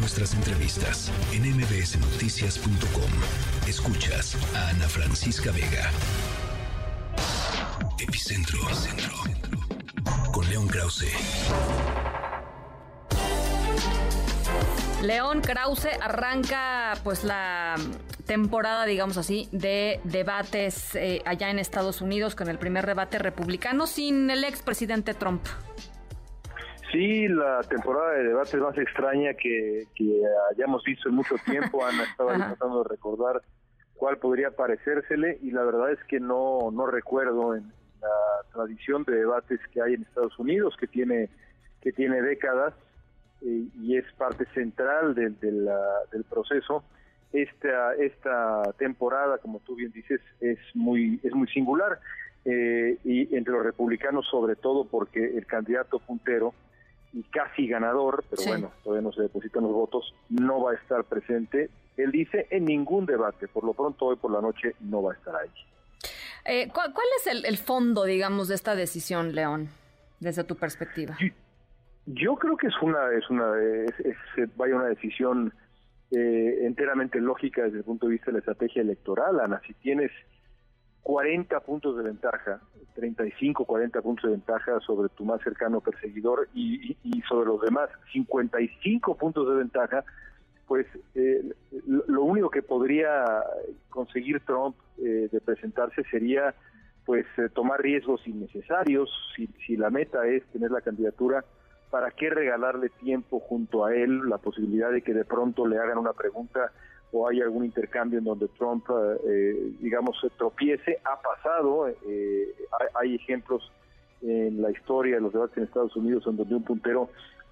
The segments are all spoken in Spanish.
nuestras entrevistas en mbsnoticias.com. Escuchas a Ana Francisca Vega. Epicentro. Epicentro. Con León Krause. León Krause arranca pues la temporada, digamos así, de debates eh, allá en Estados Unidos con el primer debate republicano sin el expresidente Trump. Sí, la temporada de debates más extraña que, hayamos visto en mucho tiempo. Ana estaba tratando de recordar cuál podría parecérsele y la verdad es que no, no recuerdo en la tradición de debates que hay en Estados Unidos, que tiene, que tiene décadas eh, y es parte central del proceso. Esta, esta temporada, como tú bien dices, es muy, es muy singular. Eh, y entre los republicanos sobre todo porque el candidato puntero y casi ganador, pero bueno, todavía no se depositan los votos, no va a estar presente. Él dice en ningún debate, por lo pronto hoy por la noche no va a estar ahí. Eh, ¿cuál, es el, fondo, digamos, de esta decisión, León, desde tu perspectiva? Yo, creo que es una, es una, es, vaya una decisión eh, enteramente lógica desde el punto de vista de la estrategia electoral, Ana. Si tienes 40 puntos de ventaja, 35, 40 puntos de ventaja sobre tu más cercano perseguidor y, sobre los demás 55 puntos de ventaja, pues eh, lo único que podría conseguir Trump eh, de presentarse sería pues eh, tomar riesgos innecesarios. Si, si la meta es tener la candidatura, ¿para qué regalarle tiempo junto a él la posibilidad de que de pronto le hagan una pregunta o hay algún intercambio en donde Trump, eh, eh, digamos, se tropiece. Ha pasado, eh, hay, ejemplos en la historia de los debates en Estados Unidos en donde un puntero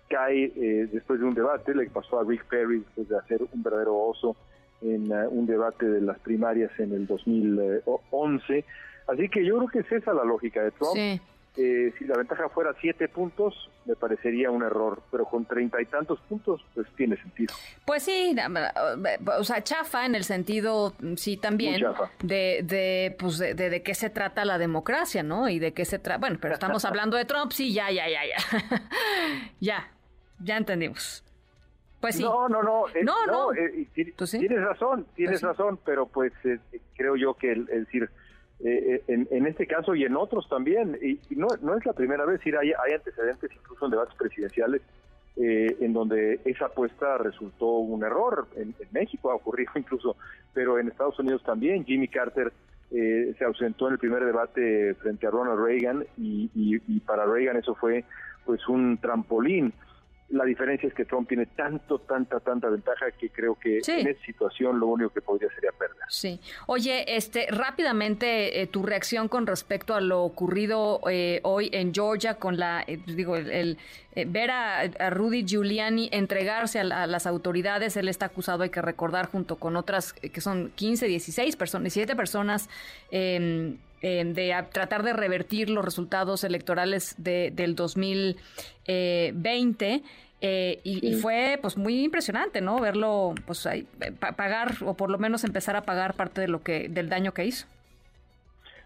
cae después de un debate, le pasó a Rick Perry después de hacer un verdadero oso en un debate de las primarias en el 2011. Así que yo creo que es esa la lógica de Trump. Sí si la ventaja fuera siete puntos, me parecería un error, pero con treinta y tantos puntos, pues tiene sentido. Pues sí, o sea, chafa en el sentido, sí, también, de, de, pues de, de, qué se trata la democracia, ¿no? Y de qué se trata, bueno, pero estamos hablando de Trump, sí, ya, ya, ya, ya, ya, ya entendimos. Pues sí. No, no, no. no, no. Eh, pues tienes razón, tienes pues razón, pero pues eh, creo yo que el, el decir eh, eh, en, este caso y en otros también. Y, no, no es la primera vez, hay, hay antecedentes incluso en debates presidenciales eh, en donde esa apuesta resultó un error. En, México ha ocurrido incluso, pero en Estados Unidos también. Jimmy Carter se ausentó en el primer debate frente a Ronald Reagan y, y para Reagan eso fue pues un trampolín la diferencia es que Trump tiene tanto, tanta, tanta ventaja que creo que en esa situación lo único que podría sería perder. Sí. Oye, este, rápidamente eh, tu reacción con respecto a lo ocurrido eh, hoy en Georgia con la, eh, digo, el, ver a, Rudy Giuliani entregarse a, las autoridades. Él está acusado, hay que recordar, junto con otras que son 15, 16 personas, 17 personas. De tratar de revertir los resultados electorales de, del 2020 eh, y, fue pues muy impresionante, ¿no? Verlo, pues ahí, pagar o por lo menos empezar a pagar parte de lo que del daño que hizo.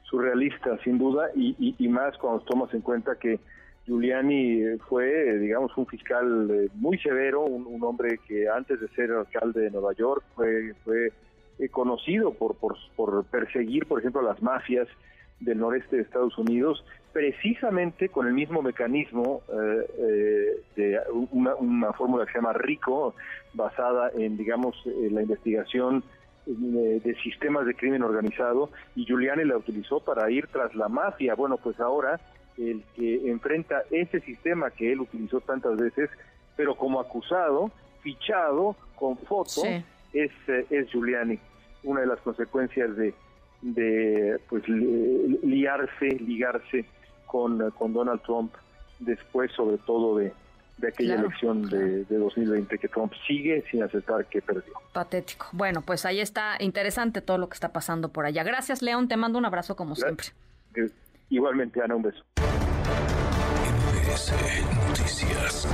Surrealista, sin duda, y, y, más cuando tomas en cuenta que Giuliani fue, digamos, un fiscal eh, muy severo, un, hombre que antes de ser alcalde de Nueva York fue, fue eh, conocido por, por, por perseguir, por ejemplo, las mafias del noreste de Estados Unidos precisamente con el mismo mecanismo eh, eh, de una, fórmula que se llama RICO, basada en, digamos, la investigación de, de, sistemas de crimen organizado, y Giuliani la utilizó para ir tras la mafia. Bueno, pues ahora el que enfrenta ese sistema que él utilizó tantas veces, pero como acusado, fichado, con foto, es, eh, es Giuliani. Una de las consecuencias de, de pues liarse, ligarse con, con Donald Trump después sobre todo de, aquella elección de, de, 2020 que Trump sigue sin aceptar que perdió. Patético. Bueno, pues ahí está interesante todo lo que está pasando por allá. Gracias, León. Te mando un abrazo como siempre. Igualmente, Ana, un beso. Noticias.